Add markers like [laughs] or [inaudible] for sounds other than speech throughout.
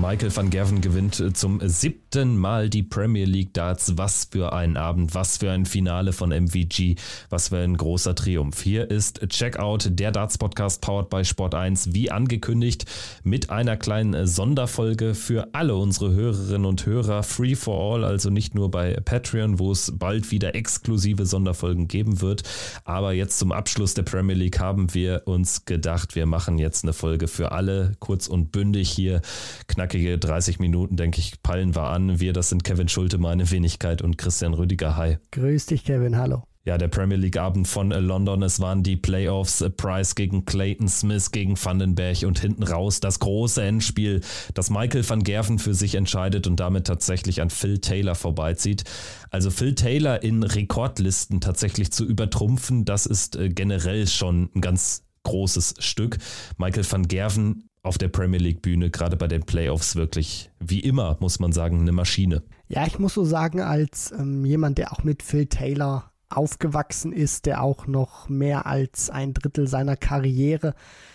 Michael van Gerven gewinnt äh, zum siebten Mal die Premier League Darts. Was für ein Abend, was für ein Finale von MVG, was für ein großer Triumph. Hier ist Checkout, der Darts Podcast powered by Sport 1, wie angekündigt, mit einer kleinen Sonderfolge für alle unsere Hörerinnen und Hörer. Free for all, also nicht nur bei Patreon, wo es bald wieder exklusive Sonderfolgen geben wird. Aber jetzt zum Abschluss der Premier League haben wir uns gedacht, wir machen jetzt eine Folge für alle, kurz und bündig hier knackige 30 Minuten, denke ich, peilen wir an. Wir, das sind Kevin Schulte, meine Wenigkeit und Christian Rüdiger. Hi. Grüß dich, Kevin. Hallo. Ja, der Premier League Abend von London. Es waren die Playoffs. Price gegen Clayton Smith gegen Vandenberg und hinten raus das große Endspiel, das Michael van Gerven für sich entscheidet und damit tatsächlich an Phil Taylor vorbeizieht. Also Phil Taylor in Rekordlisten tatsächlich zu übertrumpfen, das ist äh, generell schon ein ganz großes Stück. Michael van Gerven auf der Premier League Bühne, gerade bei den Playoffs, wirklich wie immer, muss man sagen, eine Maschine. Ja, ich muss so sagen, als ähm, jemand, der auch mit Phil Taylor aufgewachsen ist, der auch noch mehr als ein Drittel seiner Karriere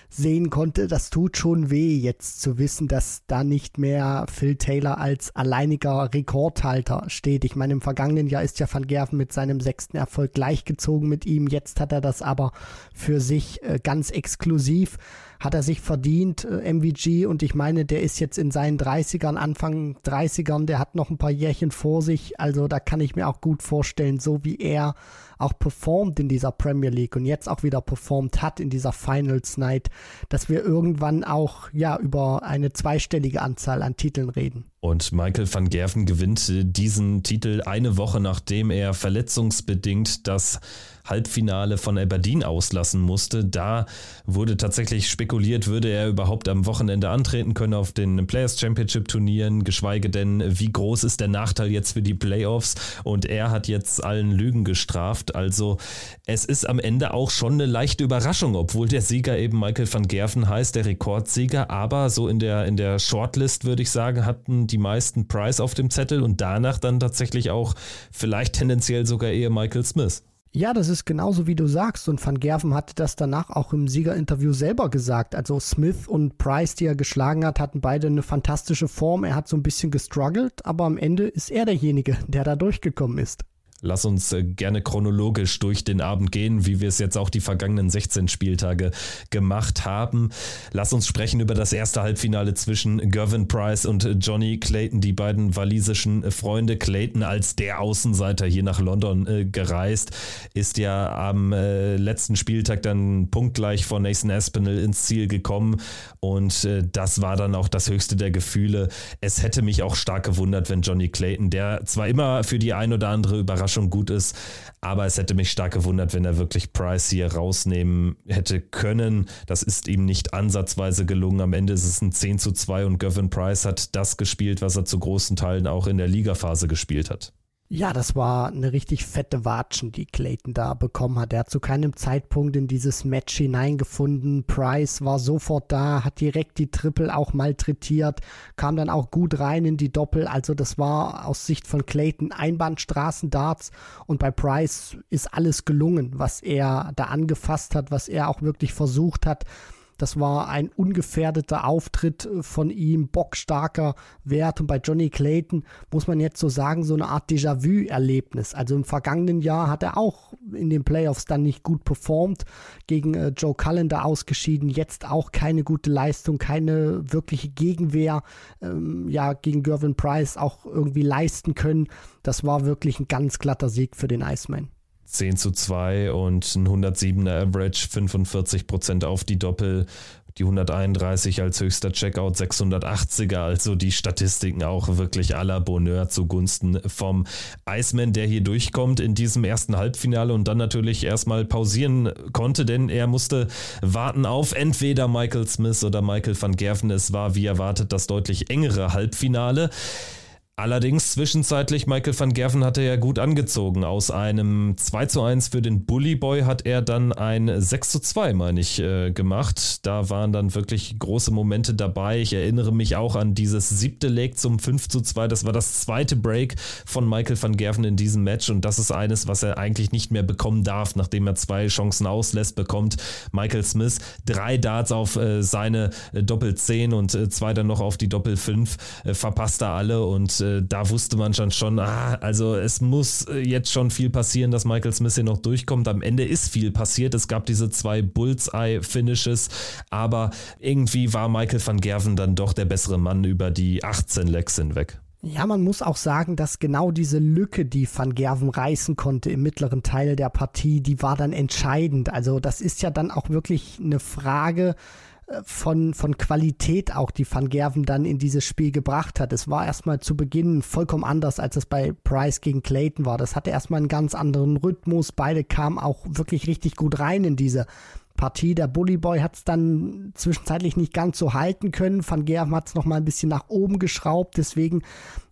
sehen konnte, das tut schon weh, jetzt zu wissen, dass da nicht mehr Phil Taylor als alleiniger Rekordhalter steht. Ich meine, im vergangenen Jahr ist ja Van Gerven mit seinem sechsten Erfolg gleichgezogen mit ihm. Jetzt hat er das aber für sich äh, ganz exklusiv hat er sich verdient, äh, MVG. Und ich meine, der ist jetzt in seinen 30ern, Anfang 30ern, der hat noch ein paar Jährchen vor sich. Also da kann ich mir auch gut vorstellen, so wie er auch performt in dieser Premier League und jetzt auch wieder performt hat in dieser Finals Night, dass wir irgendwann auch ja über eine zweistellige Anzahl an Titeln reden. Und Michael van Gerven gewinnt diesen Titel eine Woche nachdem er verletzungsbedingt das Halbfinale von Aberdeen auslassen musste. Da wurde tatsächlich spekuliert, würde er überhaupt am Wochenende antreten können auf den Players Championship Turnieren, geschweige denn, wie groß ist der Nachteil jetzt für die Playoffs? Und er hat jetzt allen Lügen gestraft. Also es ist am Ende auch schon eine leichte Überraschung, obwohl der Sieger eben Michael van Gerven heißt, der Rekordsieger. Aber so in der, in der Shortlist, würde ich sagen, hatten die meisten Price auf dem Zettel und danach dann tatsächlich auch vielleicht tendenziell sogar eher Michael Smith. Ja, das ist genauso wie du sagst. Und Van Gerven hatte das danach auch im Siegerinterview selber gesagt. Also Smith und Price, die er geschlagen hat, hatten beide eine fantastische Form. Er hat so ein bisschen gestruggelt, aber am Ende ist er derjenige, der da durchgekommen ist. Lass uns äh, gerne chronologisch durch den Abend gehen, wie wir es jetzt auch die vergangenen 16 Spieltage gemacht haben. Lass uns sprechen über das erste Halbfinale zwischen Gervin Price und Johnny Clayton, die beiden walisischen Freunde. Clayton als der Außenseiter hier nach London äh, gereist, ist ja am äh, letzten Spieltag dann punktgleich vor Nathan Aspinall ins Ziel gekommen und das war dann auch das höchste der Gefühle. Es hätte mich auch stark gewundert, wenn Johnny Clayton, der zwar immer für die ein oder andere Überraschung schon gut ist. Aber es hätte mich stark gewundert, wenn er wirklich Price hier rausnehmen hätte können. Das ist ihm nicht ansatzweise gelungen. Am Ende ist es ein 10 zu 2 und Gavin Price hat das gespielt, was er zu großen Teilen auch in der Ligaphase gespielt hat. Ja, das war eine richtig fette Watschen, die Clayton da bekommen hat. Er hat zu keinem Zeitpunkt in dieses Match hineingefunden. Price war sofort da, hat direkt die Triple auch malträtiert, kam dann auch gut rein in die Doppel. Also das war aus Sicht von Clayton Einbahnstraßendarts und bei Price ist alles gelungen, was er da angefasst hat, was er auch wirklich versucht hat. Das war ein ungefährdeter Auftritt von ihm, bockstarker Wert. Und bei Johnny Clayton muss man jetzt so sagen, so eine Art Déjà-vu-Erlebnis. Also im vergangenen Jahr hat er auch in den Playoffs dann nicht gut performt, gegen äh, Joe Callender ausgeschieden, jetzt auch keine gute Leistung, keine wirkliche Gegenwehr, ähm, ja, gegen Gervin Price auch irgendwie leisten können. Das war wirklich ein ganz glatter Sieg für den Iceman. 10 zu 2 und ein 107er Average, 45 Prozent auf die Doppel, die 131 als höchster Checkout, 680er, also die Statistiken auch wirklich aller Bonheur zugunsten vom Iceman, der hier durchkommt in diesem ersten Halbfinale und dann natürlich erstmal pausieren konnte, denn er musste warten auf entweder Michael Smith oder Michael van Gerven. Es war wie erwartet das deutlich engere Halbfinale. Allerdings zwischenzeitlich, Michael van Gerven hatte ja gut angezogen. Aus einem 2 zu 1 für den Bully Boy hat er dann ein 6 zu 2, meine ich, äh, gemacht. Da waren dann wirklich große Momente dabei. Ich erinnere mich auch an dieses siebte Leg zum 5 zu 2. Das war das zweite Break von Michael van Gerven in diesem Match und das ist eines, was er eigentlich nicht mehr bekommen darf, nachdem er zwei Chancen auslässt, bekommt Michael Smith drei Darts auf äh, seine äh, Doppel 10 und äh, zwei dann noch auf die Doppel 5, äh, verpasst er alle und äh, da wusste man schon schon, ah, also es muss äh, jetzt schon viel passieren, dass Michael Smith hier noch durchkommt. Am Ende ist viel passiert. Es gab diese zwei Bullseye-Finishes, aber irgendwie war Michael van Gerven dann doch der bessere Mann über die 18 Lecks hinweg. Ja, man muss auch sagen, dass genau diese Lücke, die Van Gerven reißen konnte im mittleren Teil der Partie, die war dann entscheidend. Also das ist ja dann auch wirklich eine Frage, von, von Qualität auch, die Van Gerven dann in dieses Spiel gebracht hat. Es war erstmal zu Beginn vollkommen anders, als es bei Price gegen Clayton war. Das hatte erstmal einen ganz anderen Rhythmus. Beide kamen auch wirklich richtig gut rein in diese Partie. Der Bully Boy hat es dann zwischenzeitlich nicht ganz so halten können. Van Gerven hat es nochmal ein bisschen nach oben geschraubt. Deswegen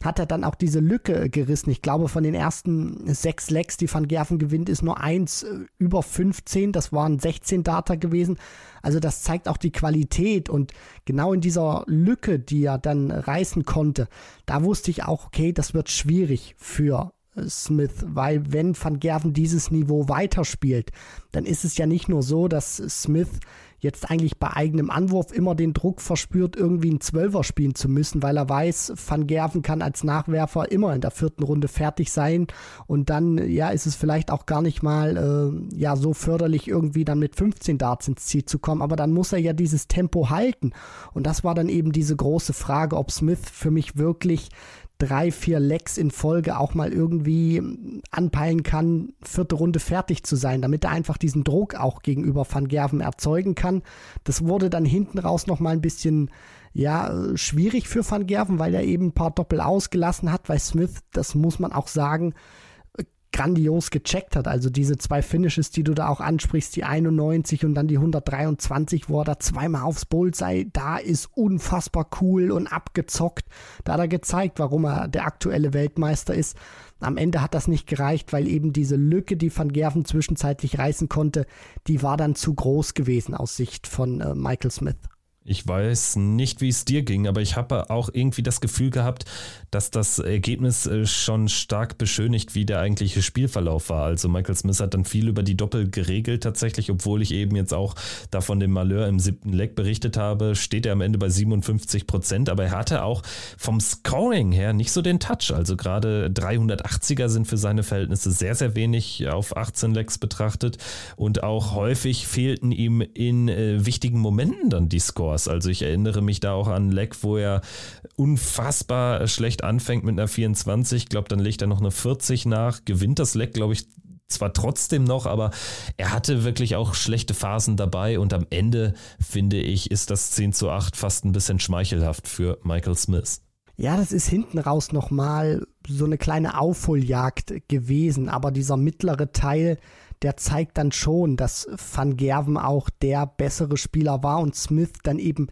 hat er dann auch diese Lücke gerissen. Ich glaube, von den ersten sechs Lecks, die Van Gerven gewinnt, ist nur eins äh, über 15. Das waren 16 Data gewesen. Also das zeigt auch die Qualität und genau in dieser Lücke, die er dann reißen konnte, da wusste ich auch, okay, das wird schwierig für Smith, weil wenn Van Gerven dieses Niveau weiterspielt, dann ist es ja nicht nur so, dass Smith jetzt eigentlich bei eigenem Anwurf immer den Druck verspürt, irgendwie einen Zwölfer spielen zu müssen, weil er weiß, Van Gerven kann als Nachwerfer immer in der vierten Runde fertig sein. Und dann, ja, ist es vielleicht auch gar nicht mal, äh, ja, so förderlich irgendwie dann mit 15 Darts ins Ziel zu kommen, aber dann muss er ja dieses Tempo halten. Und das war dann eben diese große Frage, ob Smith für mich wirklich drei, vier Lecks in Folge auch mal irgendwie anpeilen kann, vierte Runde fertig zu sein, damit er einfach diesen Druck auch gegenüber Van Gerven erzeugen kann. Das wurde dann hinten raus noch mal ein bisschen ja, schwierig für Van Gerven, weil er eben ein paar Doppel ausgelassen hat, weil Smith, das muss man auch sagen, grandios gecheckt hat. Also diese zwei Finishes, die du da auch ansprichst, die 91 und dann die 123, wo er da zweimal aufs Bullseye, da ist unfassbar cool und abgezockt. Da hat er gezeigt, warum er der aktuelle Weltmeister ist. Am Ende hat das nicht gereicht, weil eben diese Lücke, die Van Gerven zwischenzeitlich reißen konnte, die war dann zu groß gewesen aus Sicht von äh, Michael Smith. Ich weiß nicht, wie es dir ging, aber ich habe auch irgendwie das Gefühl gehabt, dass das Ergebnis äh, schon stark beschönigt, wie der eigentliche Spielverlauf war. Also Michael Smith hat dann viel über die Doppel geregelt tatsächlich, obwohl ich eben jetzt auch da von dem Malheur im siebten Leck berichtet habe, steht er am Ende bei 57 Prozent, aber er hatte auch vom Scoring her nicht so den Touch. Also gerade 380er sind für seine Verhältnisse sehr, sehr wenig auf 18 Lecks betrachtet und auch häufig fehlten ihm in äh, wichtigen Momenten dann die Scores. Scores. Also ich erinnere mich da auch an Leck, wo er unfassbar schlecht anfängt mit einer 24. Ich glaube, dann legt er noch eine 40 nach, gewinnt das Leck, glaube ich, zwar trotzdem noch, aber er hatte wirklich auch schlechte Phasen dabei und am Ende, finde ich, ist das 10 zu 8 fast ein bisschen schmeichelhaft für Michael Smith. Ja, das ist hinten raus nochmal so eine kleine Aufholjagd gewesen, aber dieser mittlere Teil, der zeigt dann schon, dass Van Gerven auch der bessere Spieler war und Smith dann eben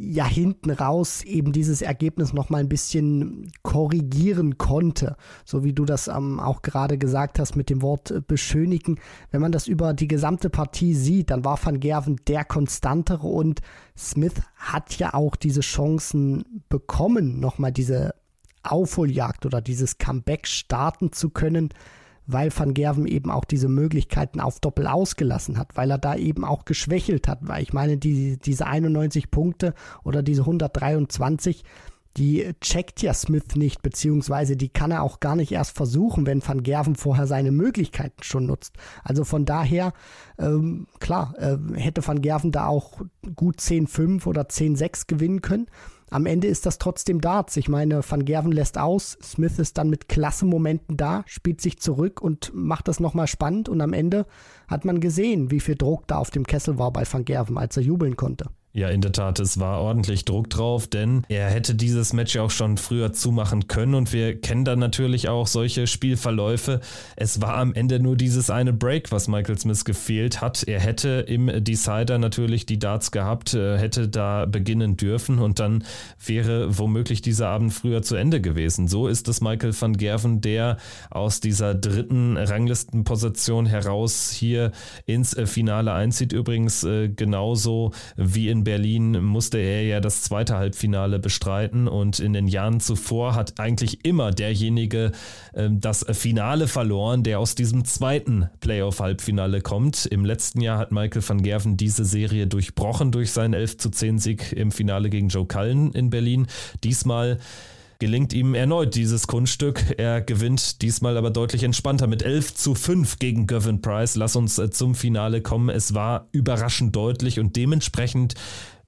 ja hinten raus eben dieses Ergebnis noch mal ein bisschen korrigieren konnte, so wie du das ähm, auch gerade gesagt hast mit dem Wort äh, beschönigen. Wenn man das über die gesamte Partie sieht, dann war Van Gerven der konstantere und Smith hat ja auch diese Chancen bekommen, noch mal diese Aufholjagd oder dieses Comeback starten zu können weil Van Gerven eben auch diese Möglichkeiten auf Doppel ausgelassen hat, weil er da eben auch geschwächelt hat, weil ich meine, die, diese 91 Punkte oder diese 123, die checkt ja Smith nicht, beziehungsweise die kann er auch gar nicht erst versuchen, wenn Van Gerven vorher seine Möglichkeiten schon nutzt. Also von daher, ähm, klar, äh, hätte Van Gerven da auch gut 10-5 oder 10-6 gewinnen können am Ende ist das trotzdem Darts. Ich meine, Van Gerven lässt aus, Smith ist dann mit klasse Momenten da, spielt sich zurück und macht das nochmal spannend und am Ende hat man gesehen, wie viel Druck da auf dem Kessel war bei Van Gerven, als er jubeln konnte. Ja, in der Tat, es war ordentlich Druck drauf, denn er hätte dieses Match ja auch schon früher zumachen können und wir kennen dann natürlich auch solche Spielverläufe. Es war am Ende nur dieses eine Break, was Michael Smith gefehlt hat. Er hätte im Decider natürlich die Darts gehabt, äh, hätte da beginnen dürfen und dann wäre womöglich dieser Abend früher zu Ende gewesen. So ist es Michael van Gerven, der aus dieser dritten Ranglistenposition heraus hier ins äh, Finale einzieht. Übrigens äh, genauso wie in Berlin musste er ja das zweite Halbfinale bestreiten und in den Jahren zuvor hat eigentlich immer derjenige äh, das Finale verloren, der aus diesem zweiten Playoff-Halbfinale kommt. Im letzten Jahr hat Michael van Gerven diese Serie durchbrochen durch seinen 11 zu 10 Sieg im Finale gegen Joe Cullen in Berlin. Diesmal gelingt ihm erneut dieses Kunststück. Er gewinnt diesmal aber deutlich entspannter mit 11 zu 5 gegen Gavin Price. Lass uns äh, zum Finale kommen. Es war überraschend deutlich und dementsprechend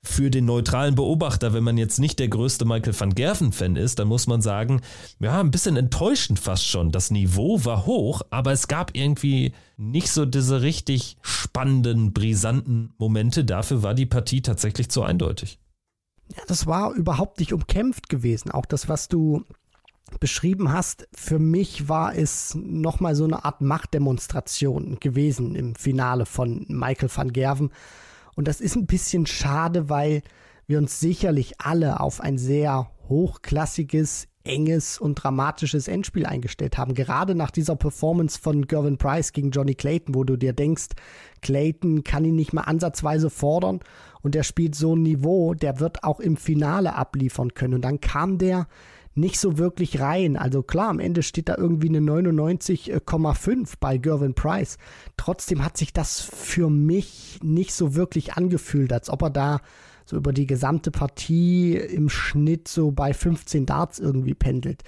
für den neutralen Beobachter, wenn man jetzt nicht der größte Michael van Gerven-Fan ist, dann muss man sagen, ja, ein bisschen enttäuschend fast schon. Das Niveau war hoch, aber es gab irgendwie nicht so diese richtig spannenden, brisanten Momente. Dafür war die Partie tatsächlich zu eindeutig. Ja, das war überhaupt nicht umkämpft gewesen. Auch das, was du beschrieben hast, für mich war es nochmal so eine Art Machtdemonstration gewesen im Finale von Michael van Gerven. Und das ist ein bisschen schade, weil wir uns sicherlich alle auf ein sehr hochklassiges, enges und dramatisches Endspiel eingestellt haben. Gerade nach dieser Performance von Gervin Price gegen Johnny Clayton, wo du dir denkst, Clayton kann ihn nicht mal ansatzweise fordern und der spielt so ein Niveau, der wird auch im Finale abliefern können. Und dann kam der nicht so wirklich rein. Also klar, am Ende steht da irgendwie eine 99,5 bei Gervin Price. Trotzdem hat sich das für mich nicht so wirklich angefühlt, als ob er da so über die gesamte Partie im Schnitt so bei 15 Darts irgendwie pendelt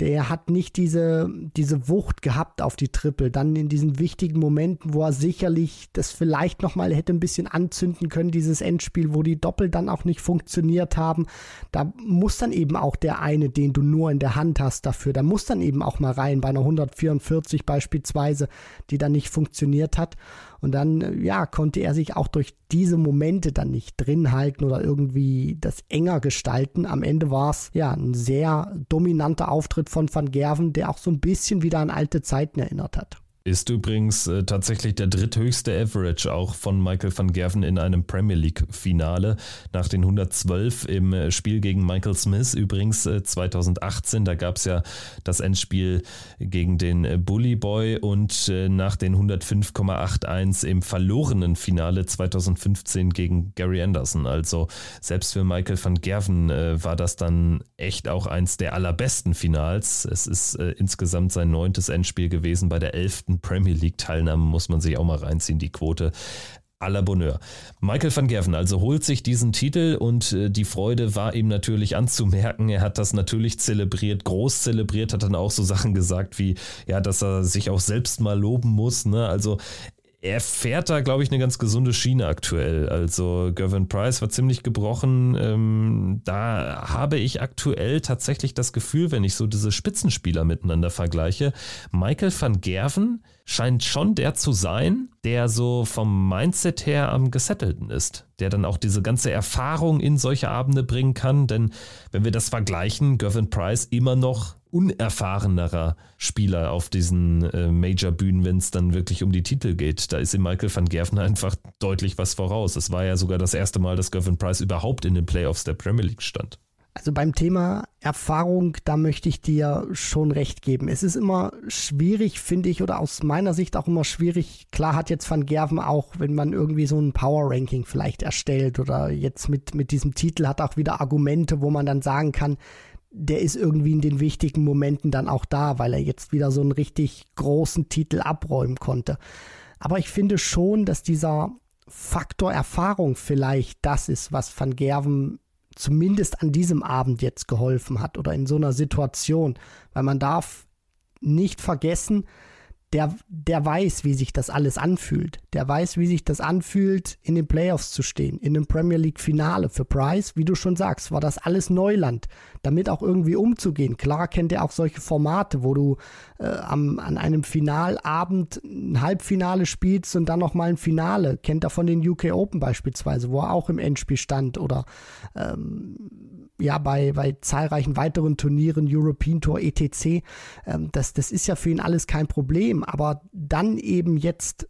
der hat nicht diese, diese Wucht gehabt auf die Triple. Dann in diesen wichtigen Momenten, wo er sicherlich das vielleicht nochmal hätte ein bisschen anzünden können, dieses Endspiel, wo die Doppel dann auch nicht funktioniert haben. Da muss dann eben auch der eine, den du nur in der Hand hast dafür, da muss dann eben auch mal rein, bei einer 144 beispielsweise, die dann nicht funktioniert hat. Und dann, ja, konnte er sich auch durch diese Momente dann nicht drin halten oder irgendwie das enger gestalten. Am Ende war es ja ein sehr dominanter Auftritt von Van Gerven, der auch so ein bisschen wieder an alte Zeiten erinnert hat. Ist übrigens äh, tatsächlich der dritthöchste Average auch von Michael van Gerven in einem Premier League-Finale. Nach den 112 im äh, Spiel gegen Michael Smith, übrigens äh, 2018, da gab es ja das Endspiel gegen den äh, Bully Boy und äh, nach den 105,81 im verlorenen Finale 2015 gegen Gary Anderson. Also selbst für Michael van Gerven war das dann echt auch eins der allerbesten Finals. Es ist insgesamt sein neuntes Endspiel gewesen bei der elften Premier League-Teilnahmen muss man sich auch mal reinziehen, die Quote à la Bonheur. Michael van Gerven also holt sich diesen Titel und äh, die Freude war ihm natürlich anzumerken. Er hat das natürlich zelebriert, groß zelebriert, hat dann auch so Sachen gesagt wie, ja, dass er sich auch selbst mal loben muss. Ne? Also er fährt da, glaube ich, eine ganz gesunde Schiene aktuell. Also Gervin Price war ziemlich gebrochen. Ähm, da habe ich aktuell tatsächlich das Gefühl, wenn ich so diese Spitzenspieler miteinander vergleiche, Michael van Gerven scheint schon der zu sein, der so vom Mindset her am gesettelten ist, der dann auch diese ganze Erfahrung in solche Abende bringen kann. Denn wenn wir das vergleichen, Gervin Price immer noch unerfahrenerer Spieler auf diesen äh, Major-Bühnen, wenn es dann wirklich um die Titel geht. Da ist ihm Michael van Gerven einfach deutlich was voraus. Es war ja sogar das erste Mal, dass Gervin Price überhaupt in den Playoffs der Premier League stand. Also beim Thema Erfahrung, da möchte ich dir schon recht geben. Es ist immer schwierig, finde ich, oder aus meiner Sicht auch immer schwierig. Klar hat jetzt Van Gerven auch, wenn man irgendwie so ein Power Ranking vielleicht erstellt oder jetzt mit, mit diesem Titel hat auch wieder Argumente, wo man dann sagen kann, der ist irgendwie in den wichtigen Momenten dann auch da, weil er jetzt wieder so einen richtig großen Titel abräumen konnte. Aber ich finde schon, dass dieser Faktor Erfahrung vielleicht das ist, was Van Gerven zumindest an diesem Abend jetzt geholfen hat oder in so einer Situation. Weil man darf nicht vergessen, der, der weiß, wie sich das alles anfühlt. Der weiß, wie sich das anfühlt, in den Playoffs zu stehen, in einem Premier League Finale. Für Price, wie du schon sagst, war das alles Neuland, damit auch irgendwie umzugehen. Klar kennt er auch solche Formate, wo du äh, am, an einem Finalabend ein Halbfinale spielst und dann nochmal ein Finale. Kennt er von den UK Open beispielsweise, wo er auch im Endspiel stand oder ähm, ja bei, bei zahlreichen weiteren Turnieren, European Tour, etc. Ähm, das, das ist ja für ihn alles kein Problem. Aber dann eben jetzt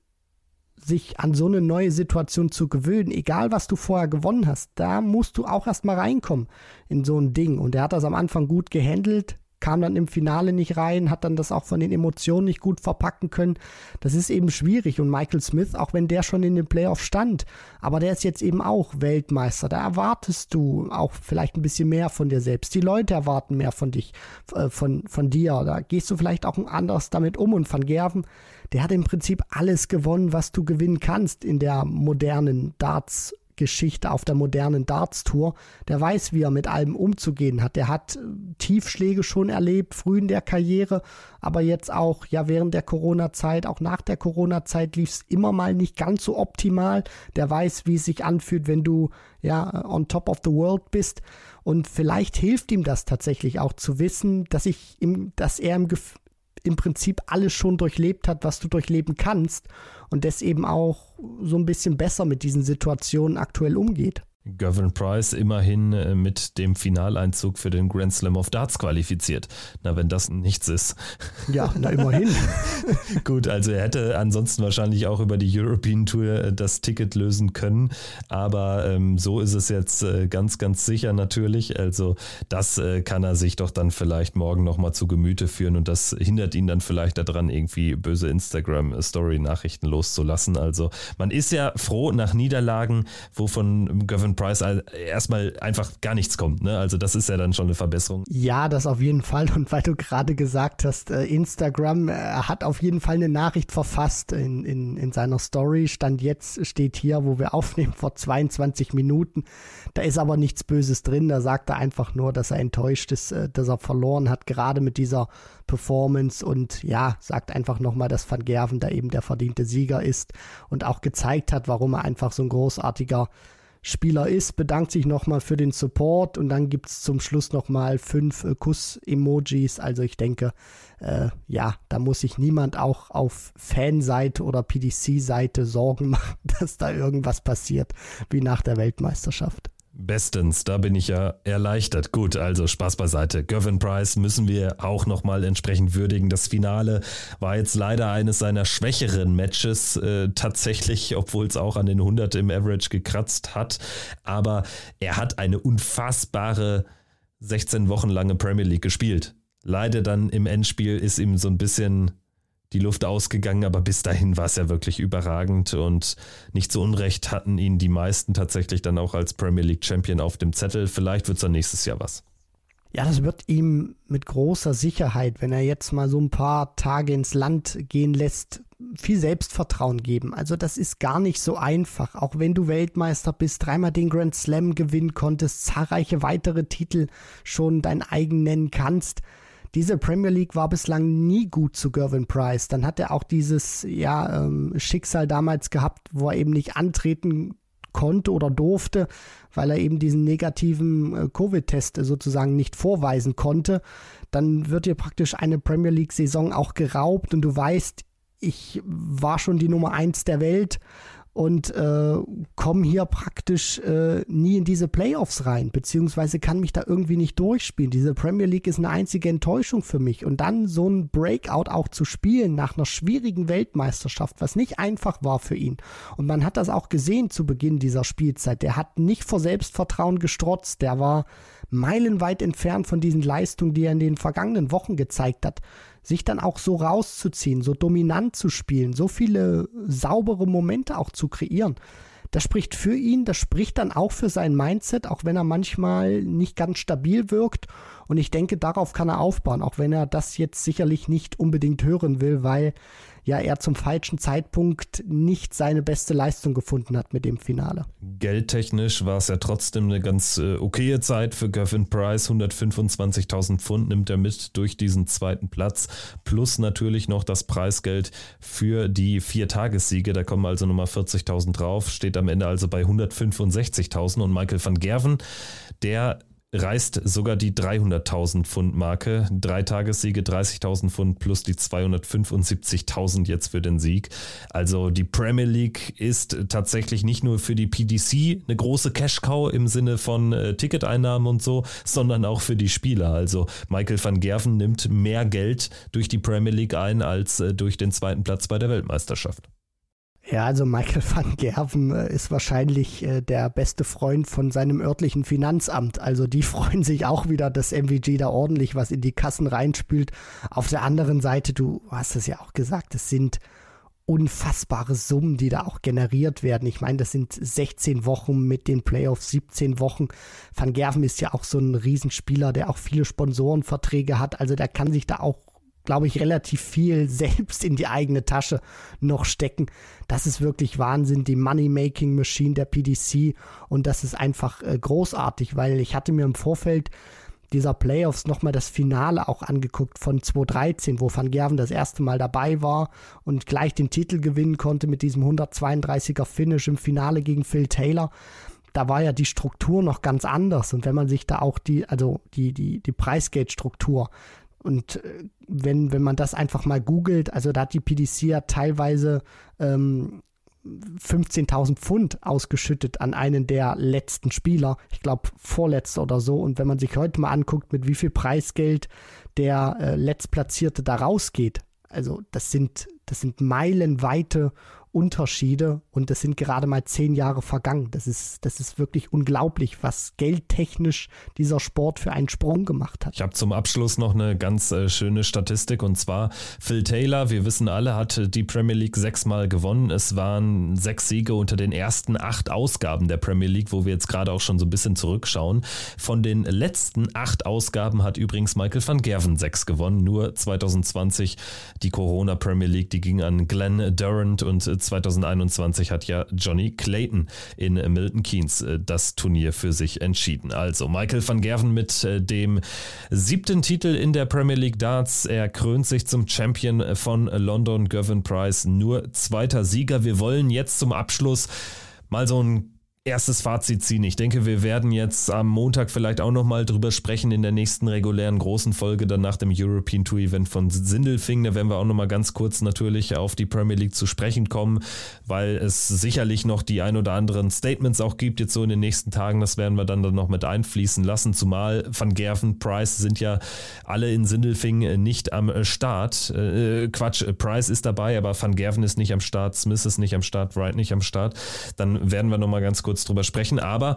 sich an so eine neue Situation zu gewöhnen, egal was du vorher gewonnen hast, da musst du auch erstmal reinkommen in so ein Ding. Und er hat das am Anfang gut gehandelt, kam dann im Finale nicht rein, hat dann das auch von den Emotionen nicht gut verpacken können. Das ist eben schwierig. Und Michael Smith, auch wenn der schon in den Playoffs stand, aber der ist jetzt eben auch Weltmeister. Da erwartest du auch vielleicht ein bisschen mehr von dir selbst. Die Leute erwarten mehr von dich, äh, von, von dir. Da gehst du vielleicht auch anders damit um. Und Van Gerven, der hat im Prinzip alles gewonnen, was du gewinnen kannst in der modernen Darts- Geschichte auf der modernen Darts-Tour. Der weiß, wie er mit allem umzugehen hat. Der hat äh, Tiefschläge schon erlebt, früh in der Karriere, aber jetzt auch, ja, während der Corona-Zeit, auch nach der Corona-Zeit lief es immer mal nicht ganz so optimal. Der weiß, wie es sich anfühlt, wenn du, ja, on top of the world bist. Und vielleicht hilft ihm das tatsächlich auch zu wissen, dass ich im, dass er im, im Prinzip alles schon durchlebt hat, was du durchleben kannst und das eben auch so ein bisschen besser mit diesen Situationen aktuell umgeht. Gavin Price immerhin äh, mit dem Finaleinzug für den Grand Slam of Darts qualifiziert. Na, wenn das nichts ist. Ja, na immerhin. [laughs] Gut, also er hätte ansonsten wahrscheinlich auch über die European Tour äh, das Ticket lösen können, aber ähm, so ist es jetzt äh, ganz, ganz sicher natürlich. Also das äh, kann er sich doch dann vielleicht morgen nochmal zu Gemüte führen und das hindert ihn dann vielleicht daran, irgendwie böse Instagram-Story-Nachrichten loszulassen. Also man ist ja froh nach Niederlagen, wovon Gavin Price erstmal einfach gar nichts kommt. Ne? Also das ist ja dann schon eine Verbesserung. Ja, das auf jeden Fall. Und weil du gerade gesagt hast, äh, Instagram, er hat auf jeden Fall eine Nachricht verfasst in, in, in seiner Story. Stand jetzt, steht hier, wo wir [laughs] aufnehmen, vor 22 Minuten. Da ist aber nichts Böses drin. Da sagt er einfach nur, dass er enttäuscht ist, äh, dass er verloren hat, gerade mit dieser Performance. Und ja, sagt einfach nochmal, dass Van Gerven da eben der verdiente Sieger ist und auch gezeigt hat, warum er einfach so ein großartiger Spieler ist, bedankt sich nochmal für den Support und dann gibt es zum Schluss nochmal fünf äh, Kuss-Emojis. Also ich denke, äh, ja, da muss sich niemand auch auf Fanseite oder PDC-Seite Sorgen [laughs] machen, dass da irgendwas passiert, wie nach der Weltmeisterschaft. Bestens, da bin ich ja erleichtert. Gut, also Spaß beiseite. Gavin Price müssen wir auch nochmal entsprechend würdigen. Das Finale war jetzt leider eines seiner schwächeren Matches äh, tatsächlich, obwohl es auch an den 100 im Average gekratzt hat. Aber er hat eine unfassbare 16 Wochen lange Premier League gespielt. Leider dann im Endspiel ist ihm so ein bisschen die Luft ausgegangen, aber bis dahin war es ja wirklich überragend und nicht zu Unrecht hatten ihn die meisten tatsächlich dann auch als Premier League Champion auf dem Zettel. Vielleicht wird es dann nächstes Jahr was. Ja, das wird ihm mit großer Sicherheit, wenn er jetzt mal so ein paar Tage ins Land gehen lässt, viel Selbstvertrauen geben. Also das ist gar nicht so einfach. Auch wenn du Weltmeister bist, dreimal den Grand Slam gewinnen konntest, zahlreiche weitere Titel schon dein eigen nennen kannst diese Premier League war bislang nie gut zu Gervin Price. Dann hat er auch dieses ja, ähm, Schicksal damals gehabt, wo er eben nicht antreten konnte oder durfte, weil er eben diesen negativen äh, Covid-Test sozusagen nicht vorweisen konnte. Dann wird dir praktisch eine Premier League-Saison auch geraubt und du weißt, ich war schon die Nummer eins der Welt und äh, komme hier praktisch äh, nie in diese Playoffs rein, beziehungsweise kann mich da irgendwie nicht durchspielen. Diese Premier League ist eine einzige Enttäuschung für mich. Und dann so ein Breakout auch zu spielen nach einer schwierigen Weltmeisterschaft, was nicht einfach war für ihn. Und man hat das auch gesehen zu Beginn dieser Spielzeit. Der hat nicht vor Selbstvertrauen gestrotzt, der war meilenweit entfernt von diesen Leistungen, die er in den vergangenen Wochen gezeigt hat sich dann auch so rauszuziehen, so dominant zu spielen, so viele saubere Momente auch zu kreieren. Das spricht für ihn, das spricht dann auch für sein Mindset, auch wenn er manchmal nicht ganz stabil wirkt. Und ich denke, darauf kann er aufbauen, auch wenn er das jetzt sicherlich nicht unbedingt hören will, weil ja er zum falschen Zeitpunkt nicht seine beste Leistung gefunden hat mit dem Finale. Geldtechnisch war es ja trotzdem eine ganz äh, okaye Zeit für Gavin Price. 125.000 Pfund nimmt er mit durch diesen zweiten Platz. Plus natürlich noch das Preisgeld für die vier Tagessiege. Da kommen also nochmal 40.000 drauf. Steht am Ende also bei 165.000. Und Michael van Gerven, der reißt sogar die 300.000 Pfund Marke. Drei Tagessiege, 30.000 Pfund plus die 275.000 jetzt für den Sieg. Also die Premier League ist tatsächlich nicht nur für die PDC eine große Cash-Cow im Sinne von äh, Ticketeinnahmen und so, sondern auch für die Spieler. Also Michael van Gerven nimmt mehr Geld durch die Premier League ein als äh, durch den zweiten Platz bei der Weltmeisterschaft. Ja, also Michael [laughs] van Gerven äh, ist wahrscheinlich äh, der beste Freund von seinem örtlichen Finanzamt. Also die [laughs] freuen sich auch wieder, dass MVG da ordentlich was in die Kassen reinspült. Auf der anderen Seite, du hast es ja auch gesagt, es sind unfassbare Summen, die da auch generiert werden. Ich meine, das sind 16 Wochen mit den Playoffs, 17 Wochen. Van Gerven ist ja auch so ein Riesenspieler, der auch viele Sponsorenverträge hat. Also der kann sich da auch glaube ich, relativ viel [laughs] selbst in die eigene Tasche noch stecken. Das ist wirklich Wahnsinn, die Money-Making-Machine der PDC und das ist einfach äh, großartig, weil ich hatte mir im Vorfeld dieser Playoffs nochmal das Finale auch angeguckt von 2013, wo Van Gerven das erste Mal dabei war und gleich den Titel gewinnen konnte mit diesem 132er Finish im Finale gegen Phil Taylor da war ja die Struktur noch ganz anders. Und wenn man sich da auch die, also die, die, die Preisgeldstruktur, und äh, wenn, wenn man das einfach mal googelt, also da hat die PDC ja teilweise ähm, 15.000 Pfund ausgeschüttet an einen der letzten Spieler, ich glaube vorletzter oder so. Und wenn man sich heute mal anguckt, mit wie viel Preisgeld der äh, Letztplatzierte da rausgeht, also das sind, das sind meilenweite Unterschiede und es sind gerade mal zehn Jahre vergangen. Das ist, das ist wirklich unglaublich, was geldtechnisch dieser Sport für einen Sprung gemacht hat. Ich habe zum Abschluss noch eine ganz äh, schöne Statistik und zwar Phil Taylor, wir wissen alle, hat die Premier League sechsmal gewonnen. Es waren sechs Siege unter den ersten acht Ausgaben der Premier League, wo wir jetzt gerade auch schon so ein bisschen zurückschauen. Von den letzten acht Ausgaben hat übrigens Michael van Gerven sechs gewonnen. Nur 2020 die Corona Premier League, die ging an Glenn Durant und 2021 hat ja Johnny Clayton in Milton Keynes äh, das Turnier für sich entschieden. Also Michael van Gerven mit äh, dem siebten Titel in der Premier League Darts. Er krönt sich zum Champion von London, Gavin Price, nur zweiter Sieger. Wir wollen jetzt zum Abschluss mal so ein erstes Fazit ziehen. Ich denke, wir werden jetzt am Montag vielleicht auch nochmal drüber sprechen in der nächsten regulären großen Folge dann nach dem European Tour Event von Sindelfing. Da werden wir auch nochmal ganz kurz natürlich auf die Premier League zu sprechen kommen, weil es sicherlich noch die ein oder anderen Statements auch gibt jetzt so in den nächsten Tagen. Das werden wir dann, dann noch mit einfließen lassen. Zumal Van Gerven, Price sind ja alle in Sindelfing nicht am Start. Äh, Quatsch, Price ist dabei, aber Van Gerven ist nicht am Start, Smith ist nicht am Start, Wright nicht am Start. Dann werden wir nochmal ganz kurz kurz drüber sprechen, aber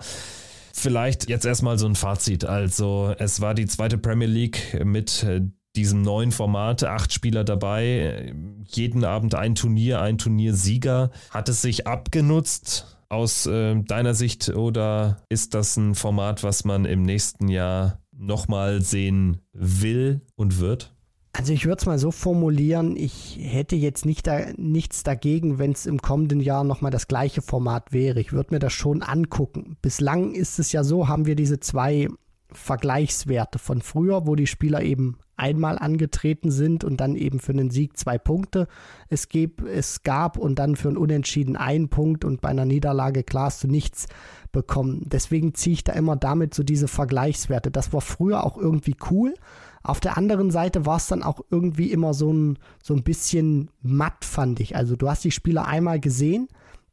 vielleicht jetzt erstmal so ein Fazit. Also es war die zweite Premier League mit äh, diesem neuen Format, acht Spieler dabei, jeden Abend ein Turnier, ein Turniersieger. Hat es sich abgenutzt aus äh, deiner Sicht oder ist das ein Format, was man im nächsten Jahr nochmal sehen will und wird? Also ich würde es mal so formulieren, ich hätte jetzt nicht da, nichts dagegen, wenn es im kommenden Jahr nochmal das gleiche Format wäre. Ich würde mir das schon angucken. Bislang ist es ja so, haben wir diese zwei Vergleichswerte von früher, wo die Spieler eben einmal angetreten sind und dann eben für einen Sieg zwei Punkte es, geb, es gab und dann für einen Unentschieden einen Punkt und bei einer Niederlage klar hast du nichts bekommen. Deswegen ziehe ich da immer damit so diese Vergleichswerte. Das war früher auch irgendwie cool, auf der anderen Seite war es dann auch irgendwie immer so ein, so ein bisschen matt, fand ich. Also du hast die Spieler einmal gesehen,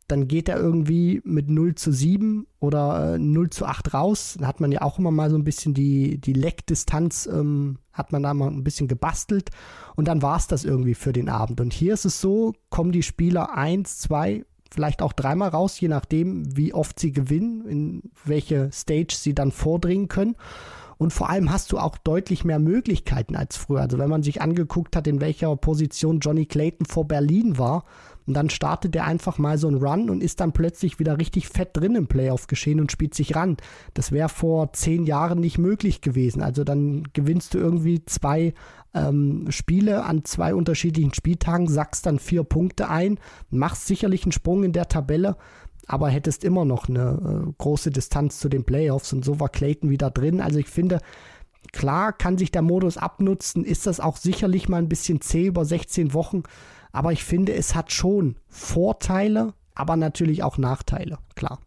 dann geht er irgendwie mit 0 zu 7 oder äh, 0 zu 8 raus. Dann hat man ja auch immer mal so ein bisschen die, die Leckdistanz, ähm, hat man da mal ein bisschen gebastelt und dann war es das irgendwie für den Abend. Und hier ist es so, kommen die Spieler 1, 2, vielleicht auch dreimal raus, je nachdem, wie oft sie gewinnen, in welche Stage sie dann vordringen können. Und vor allem hast du auch deutlich mehr Möglichkeiten als früher. Also wenn man sich angeguckt hat, in welcher Position Johnny Clayton vor Berlin war, und dann startet er einfach mal so einen Run und ist dann plötzlich wieder richtig fett drin im Playoff-Geschehen und spielt sich ran. Das wäre vor zehn Jahren nicht möglich gewesen. Also dann gewinnst du irgendwie zwei ähm, Spiele an zwei unterschiedlichen Spieltagen, sackst dann vier Punkte ein, machst sicherlich einen Sprung in der Tabelle, aber hättest immer noch eine äh, große Distanz zu den Playoffs und so war Clayton wieder drin. Also ich finde, klar kann sich der Modus abnutzen, ist das auch sicherlich mal ein bisschen zäh über 16 Wochen, aber ich finde, es hat schon Vorteile, aber natürlich auch Nachteile, klar.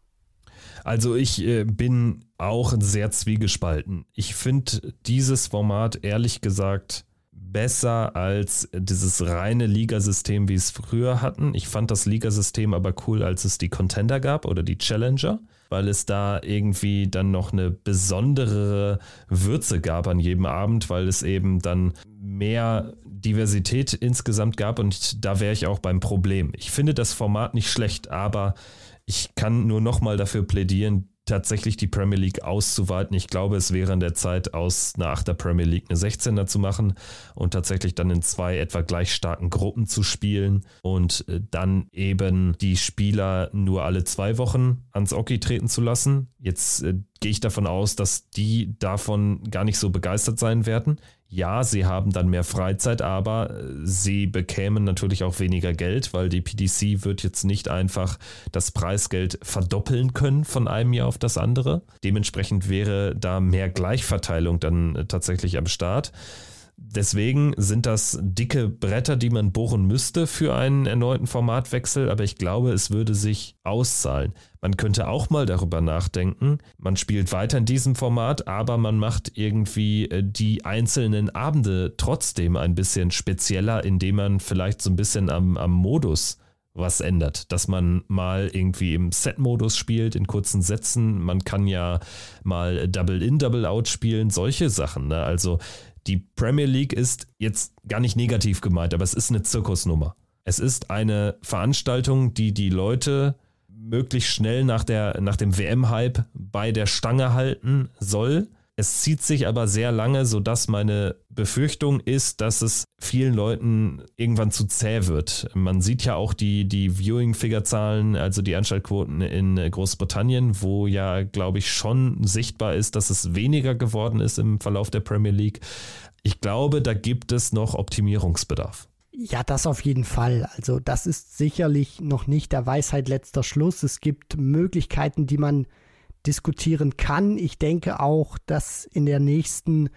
Also ich äh, bin auch sehr zwiegespalten. Ich finde dieses Format ehrlich gesagt besser als dieses reine Ligasystem, wie es früher hatten. Ich fand das Ligasystem aber cool, als es die Contender gab oder die Challenger, weil es da irgendwie dann noch eine besondere Würze gab an jedem Abend, weil es eben dann mehr Diversität insgesamt gab und da wäre ich auch beim Problem. Ich finde das Format nicht schlecht, aber ich kann nur nochmal dafür plädieren, tatsächlich die Premier League auszuweiten. Ich glaube, es wäre an der Zeit, aus einer 8er Premier League eine 16er zu machen und tatsächlich dann in zwei etwa gleich starken Gruppen zu spielen und äh, dann eben die Spieler nur alle zwei Wochen ans Hockey treten zu lassen. Jetzt äh, gehe ich davon aus, dass die davon gar nicht so begeistert sein werden. Ja, sie haben dann mehr Freizeit, aber äh, sie bekämen natürlich auch weniger Geld, weil die PDC wird jetzt nicht einfach das Preisgeld verdoppeln können von einem Jahr auf das andere. Dementsprechend wäre da mehr Gleichverteilung dann äh, tatsächlich am Start. Deswegen sind das dicke Bretter, die man bohren müsste für einen erneuten Formatwechsel, aber ich glaube, es würde sich auszahlen. Man könnte auch mal darüber nachdenken, man spielt weiter in diesem Format, aber man macht irgendwie äh, die einzelnen Abende trotzdem ein bisschen spezieller, indem man vielleicht so ein bisschen am, am Modus was ändert, dass man mal irgendwie im Set-Modus spielt, in kurzen Sätzen. Man kann ja mal Double-In, Double-Out spielen, solche Sachen. Ne? Also die Premier League ist jetzt gar nicht negativ gemeint, aber es ist eine Zirkusnummer. Es ist eine Veranstaltung, die die Leute möglichst schnell nach, der, nach dem WM-Hype bei der Stange halten soll. Es zieht sich aber sehr lange, sodass meine Befürchtung ist, dass es vielen Leuten irgendwann zu zäh wird. Man sieht ja auch die, die Viewing-Figure-Zahlen, also die Anschaltquoten in Großbritannien, wo ja, glaube ich, schon sichtbar ist, dass es weniger geworden ist im Verlauf der Premier League. Ich glaube, da gibt es noch Optimierungsbedarf. Ja, das auf jeden Fall. Also das ist sicherlich noch nicht der Weisheit letzter Schluss. Es gibt Möglichkeiten, die man diskutieren kann. Ich denke auch, dass in der nächsten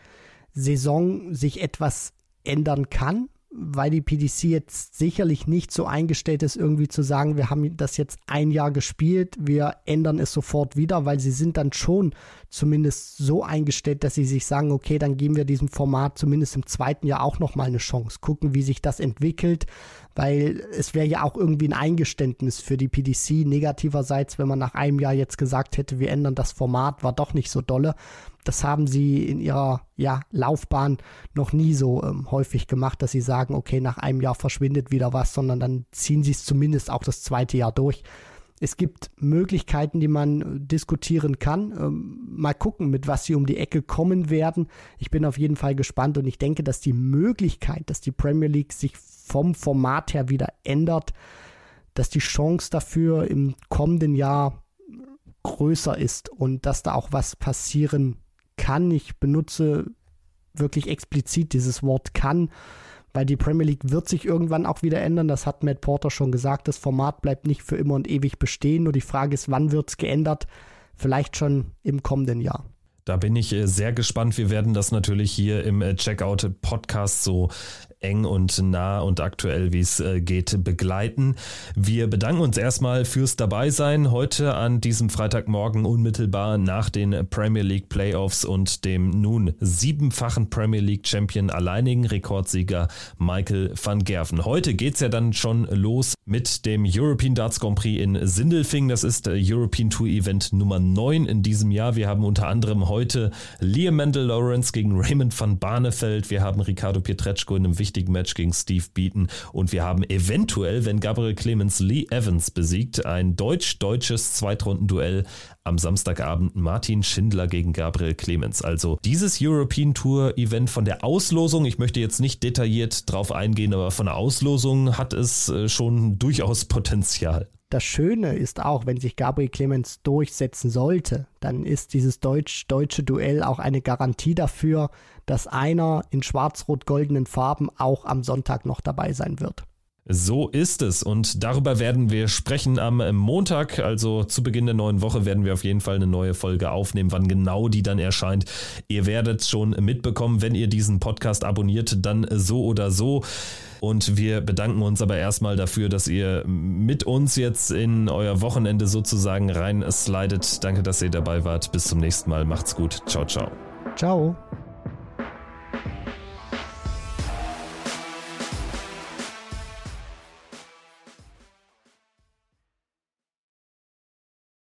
Saison sich etwas ändern kann weil die PDC jetzt sicherlich nicht so eingestellt ist, irgendwie zu sagen, wir haben das jetzt ein Jahr gespielt, wir ändern es sofort wieder, weil sie sind dann schon zumindest so eingestellt, dass sie sich sagen, okay, dann geben wir diesem Format zumindest im zweiten Jahr auch nochmal eine Chance, gucken, wie sich das entwickelt, weil es wäre ja auch irgendwie ein Eingeständnis für die PDC. Negativerseits, wenn man nach einem Jahr jetzt gesagt hätte, wir ändern das Format, war doch nicht so dolle. Das haben sie in ihrer ja, Laufbahn noch nie so ähm, häufig gemacht, dass sie sagen, okay, nach einem Jahr verschwindet wieder was, sondern dann ziehen sie es zumindest auch das zweite Jahr durch. Es gibt Möglichkeiten, die man äh, diskutieren kann. Ähm, mal gucken, mit was sie um die Ecke kommen werden. Ich bin auf jeden Fall gespannt und ich denke, dass die Möglichkeit, dass die Premier League sich vom Format her wieder ändert, dass die Chance dafür im kommenden Jahr größer ist und dass da auch was passieren kann. Ich benutze wirklich explizit dieses Wort kann, weil die Premier League wird sich irgendwann auch wieder ändern. Das hat Matt Porter schon gesagt. Das Format bleibt nicht für immer und ewig bestehen. Nur die Frage ist, wann wird es geändert? Vielleicht schon im kommenden Jahr. Da bin ich äh, sehr gespannt. Wir werden das natürlich hier im äh, Checkout-Podcast so eng und nah und aktuell, wie es äh, geht, begleiten. Wir bedanken uns erstmal fürs Dabeisein heute an diesem Freitagmorgen unmittelbar nach den Premier League Playoffs und dem nun siebenfachen Premier League Champion, alleinigen Rekordsieger Michael van Gerven. Heute geht es ja dann schon los mit dem European Darts Grand Prix in Sindelfing. Das ist European Tour Event Nummer 9 in diesem Jahr. Wir haben unter anderem heute Liam Mendel Lawrence gegen Raymond van Barneveld. Wir haben Ricardo Pietreczko in einem wichtigen wichtigen Match gegen Steve Beaton und wir haben eventuell, wenn Gabriel Clemens Lee Evans besiegt, ein deutsch-deutsches Zweitrundenduell am Samstagabend Martin Schindler gegen Gabriel Clemens. Also dieses European Tour Event von der Auslosung, ich möchte jetzt nicht detailliert drauf eingehen, aber von der Auslosung hat es äh, schon durchaus Potenzial. Das Schöne ist auch, wenn sich Gabriel Clemens durchsetzen sollte, dann ist dieses deutsch-deutsche Duell auch eine Garantie dafür, dass einer in schwarz-rot-goldenen Farben auch am Sonntag noch dabei sein wird. So ist es und darüber werden wir sprechen am Montag, also zu Beginn der neuen Woche werden wir auf jeden Fall eine neue Folge aufnehmen, wann genau die dann erscheint. Ihr werdet schon mitbekommen, wenn ihr diesen Podcast abonniert, dann so oder so. Und wir bedanken uns aber erstmal dafür, dass ihr mit uns jetzt in euer Wochenende sozusagen rein slidet. Danke, dass ihr dabei wart. Bis zum nächsten Mal. Macht's gut. Ciao, ciao. Ciao.